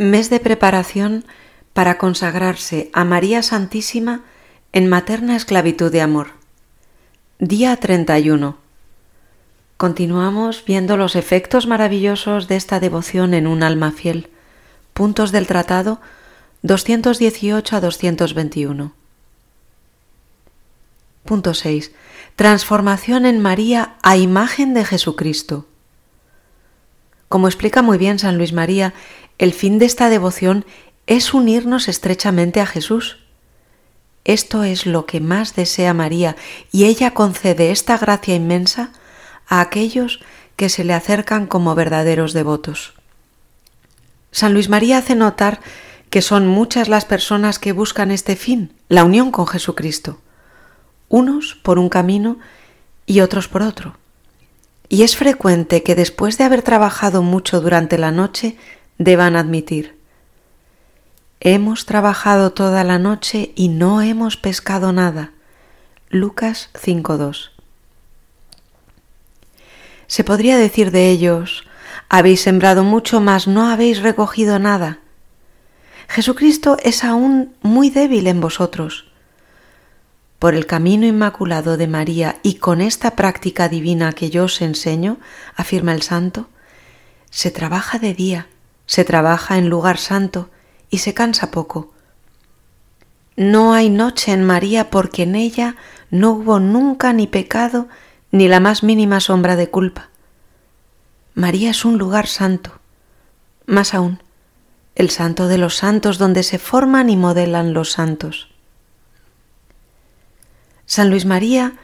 Mes de preparación para consagrarse a María Santísima en materna esclavitud de amor. Día 31. Continuamos viendo los efectos maravillosos de esta devoción en un alma fiel. Puntos del tratado 218 a 221. Punto 6. Transformación en María a imagen de Jesucristo. Como explica muy bien San Luis María, el fin de esta devoción es unirnos estrechamente a Jesús. Esto es lo que más desea María y ella concede esta gracia inmensa a aquellos que se le acercan como verdaderos devotos. San Luis María hace notar que son muchas las personas que buscan este fin, la unión con Jesucristo, unos por un camino y otros por otro. Y es frecuente que después de haber trabajado mucho durante la noche deban admitir, hemos trabajado toda la noche y no hemos pescado nada. Lucas 5.2. Se podría decir de ellos, habéis sembrado mucho, mas no habéis recogido nada. Jesucristo es aún muy débil en vosotros. Por el camino inmaculado de María y con esta práctica divina que yo os enseño, afirma el santo, se trabaja de día se trabaja en lugar santo y se cansa poco. No hay noche en María porque en ella no hubo nunca ni pecado ni la más mínima sombra de culpa. María es un lugar santo, más aún, el santo de los santos donde se forman y modelan los santos. San Luis María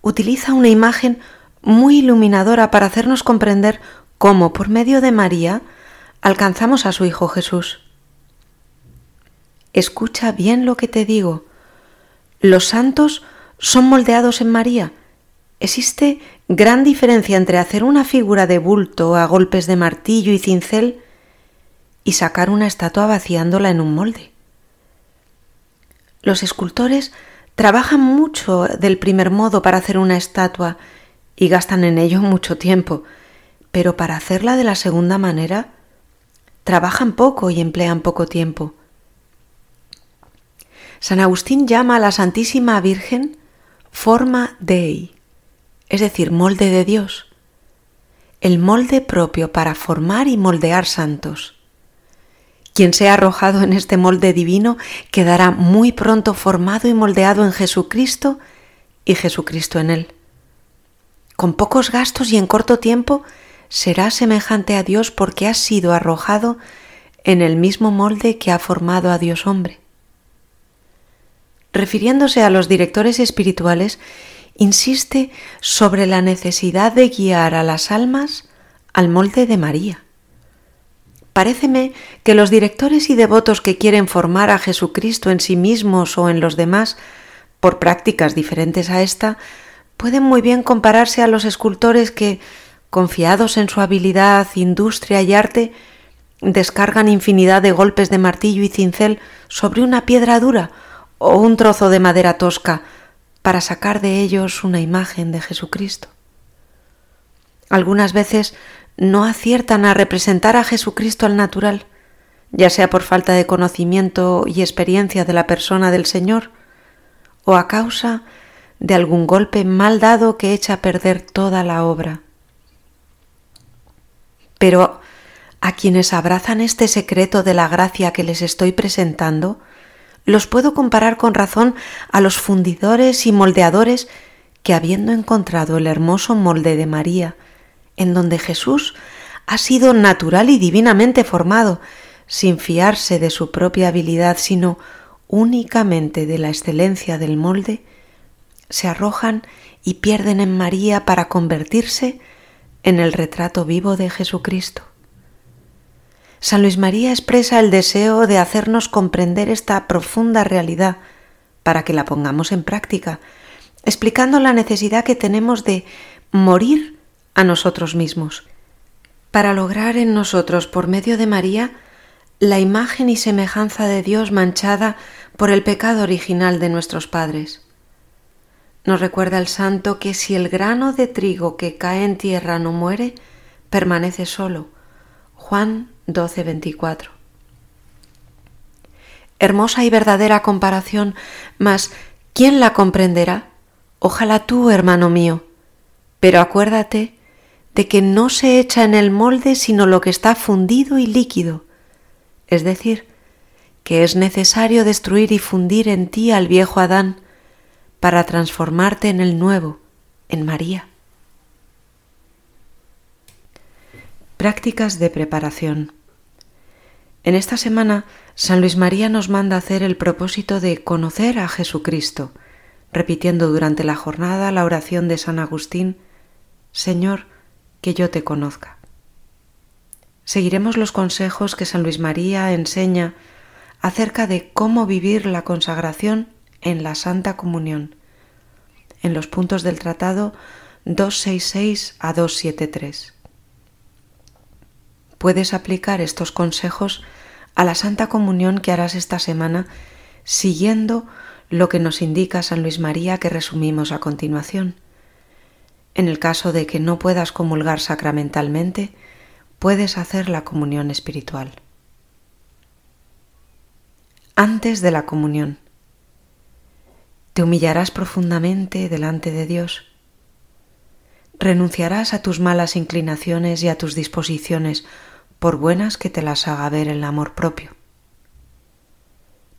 utiliza una imagen muy iluminadora para hacernos comprender cómo por medio de María alcanzamos a su Hijo Jesús. Escucha bien lo que te digo. Los santos son moldeados en María. Existe gran diferencia entre hacer una figura de bulto a golpes de martillo y cincel y sacar una estatua vaciándola en un molde. Los escultores trabajan mucho del primer modo para hacer una estatua y gastan en ello mucho tiempo, pero para hacerla de la segunda manera trabajan poco y emplean poco tiempo. San Agustín llama a la Santísima Virgen forma Dei, es decir, molde de Dios, el molde propio para formar y moldear santos. Quien sea arrojado en este molde divino quedará muy pronto formado y moldeado en Jesucristo y Jesucristo en él. Con pocos gastos y en corto tiempo será semejante a Dios porque ha sido arrojado en el mismo molde que ha formado a Dios hombre. Refiriéndose a los directores espirituales, insiste sobre la necesidad de guiar a las almas al molde de María. Paréceme que los directores y devotos que quieren formar a Jesucristo en sí mismos o en los demás por prácticas diferentes a esta, pueden muy bien compararse a los escultores que, confiados en su habilidad, industria y arte, descargan infinidad de golpes de martillo y cincel sobre una piedra dura o un trozo de madera tosca para sacar de ellos una imagen de Jesucristo. Algunas veces no aciertan a representar a Jesucristo al natural, ya sea por falta de conocimiento y experiencia de la persona del Señor, o a causa de algún golpe mal dado que echa a perder toda la obra. Pero a quienes abrazan este secreto de la gracia que les estoy presentando, los puedo comparar con razón a los fundidores y moldeadores que habiendo encontrado el hermoso molde de María, en donde Jesús ha sido natural y divinamente formado, sin fiarse de su propia habilidad, sino únicamente de la excelencia del molde, se arrojan y pierden en María para convertirse en el retrato vivo de Jesucristo. San Luis María expresa el deseo de hacernos comprender esta profunda realidad para que la pongamos en práctica, explicando la necesidad que tenemos de morir a nosotros mismos, para lograr en nosotros, por medio de María, la imagen y semejanza de Dios manchada por el pecado original de nuestros padres. Nos recuerda el santo que si el grano de trigo que cae en tierra no muere, permanece solo. Juan 12:24. Hermosa y verdadera comparación, mas ¿quién la comprenderá? Ojalá tú, hermano mío. Pero acuérdate de que no se echa en el molde sino lo que está fundido y líquido, es decir, que es necesario destruir y fundir en ti al viejo Adán para transformarte en el nuevo, en María. Prácticas de preparación. En esta semana, San Luis María nos manda hacer el propósito de conocer a Jesucristo, repitiendo durante la jornada la oración de San Agustín, Señor, que yo te conozca. Seguiremos los consejos que San Luis María enseña acerca de cómo vivir la consagración en la Santa Comunión, en los puntos del tratado 266 a 273. Puedes aplicar estos consejos a la Santa Comunión que harás esta semana siguiendo lo que nos indica San Luis María que resumimos a continuación. En el caso de que no puedas comulgar sacramentalmente, puedes hacer la comunión espiritual. Antes de la comunión, te humillarás profundamente delante de Dios. Renunciarás a tus malas inclinaciones y a tus disposiciones, por buenas que te las haga ver el amor propio.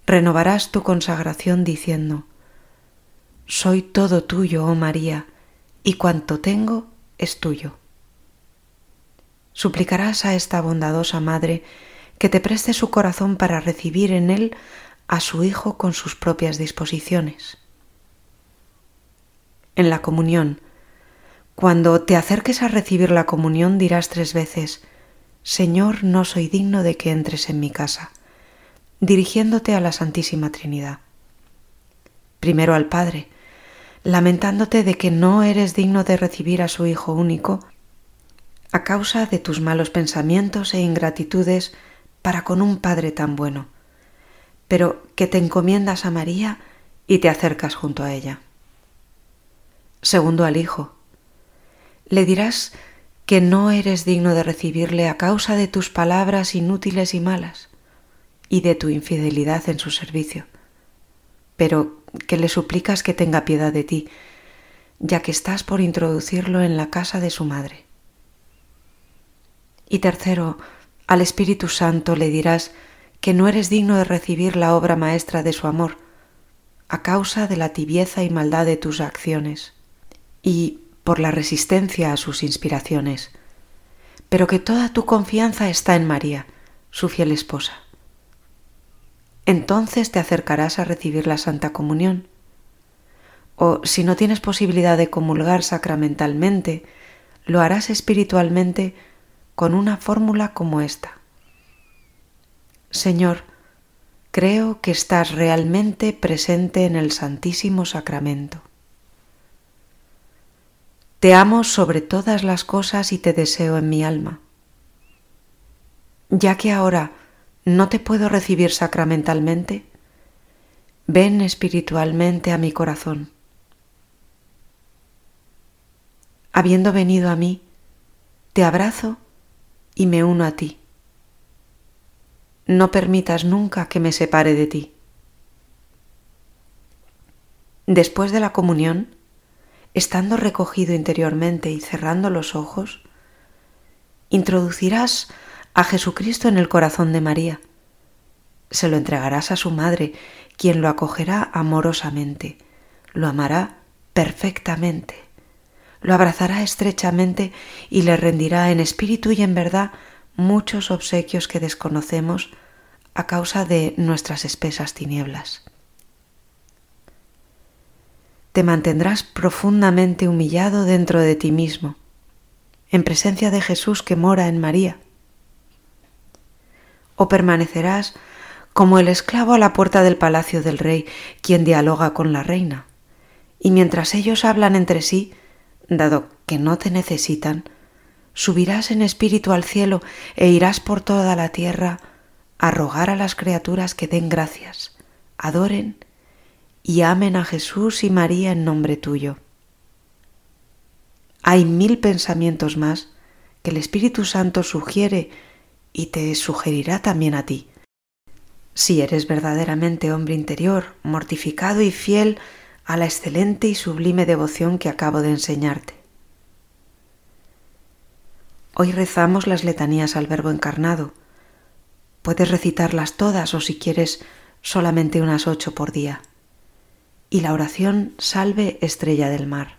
Renovarás tu consagración diciendo, Soy todo tuyo, oh María, y cuanto tengo es tuyo. Suplicarás a esta bondadosa Madre que te preste su corazón para recibir en él a su Hijo con sus propias disposiciones. En la comunión, cuando te acerques a recibir la comunión dirás tres veces, Señor, no soy digno de que entres en mi casa, dirigiéndote a la Santísima Trinidad. Primero al Padre, lamentándote de que no eres digno de recibir a su Hijo único a causa de tus malos pensamientos e ingratitudes para con un Padre tan bueno, pero que te encomiendas a María y te acercas junto a ella. Segundo al Hijo, le dirás que no eres digno de recibirle a causa de tus palabras inútiles y malas y de tu infidelidad en su servicio, pero que le suplicas que tenga piedad de ti, ya que estás por introducirlo en la casa de su madre. Y tercero, al Espíritu Santo le dirás que no eres digno de recibir la obra maestra de su amor, a causa de la tibieza y maldad de tus acciones, y por la resistencia a sus inspiraciones, pero que toda tu confianza está en María, su fiel esposa entonces te acercarás a recibir la Santa Comunión. O si no tienes posibilidad de comulgar sacramentalmente, lo harás espiritualmente con una fórmula como esta. Señor, creo que estás realmente presente en el Santísimo Sacramento. Te amo sobre todas las cosas y te deseo en mi alma. Ya que ahora no te puedo recibir sacramentalmente, ven espiritualmente a mi corazón. Habiendo venido a mí, te abrazo y me uno a ti. No permitas nunca que me separe de ti. Después de la comunión, estando recogido interiormente y cerrando los ojos, introducirás a Jesucristo en el corazón de María. Se lo entregarás a su madre, quien lo acogerá amorosamente, lo amará perfectamente, lo abrazará estrechamente y le rendirá en espíritu y en verdad muchos obsequios que desconocemos a causa de nuestras espesas tinieblas. Te mantendrás profundamente humillado dentro de ti mismo, en presencia de Jesús que mora en María, o permanecerás como el esclavo a la puerta del palacio del rey, quien dialoga con la reina. Y mientras ellos hablan entre sí, dado que no te necesitan, subirás en espíritu al cielo e irás por toda la tierra a rogar a las criaturas que den gracias, adoren y amen a Jesús y María en nombre tuyo. Hay mil pensamientos más que el Espíritu Santo sugiere y te sugerirá también a ti. si eres verdaderamente hombre interior, mortificado y fiel a la excelente y sublime devoción que acabo de enseñarte. Hoy rezamos las letanías al Verbo encarnado. Puedes recitarlas todas o si quieres solamente unas ocho por día. Y la oración Salve Estrella del Mar.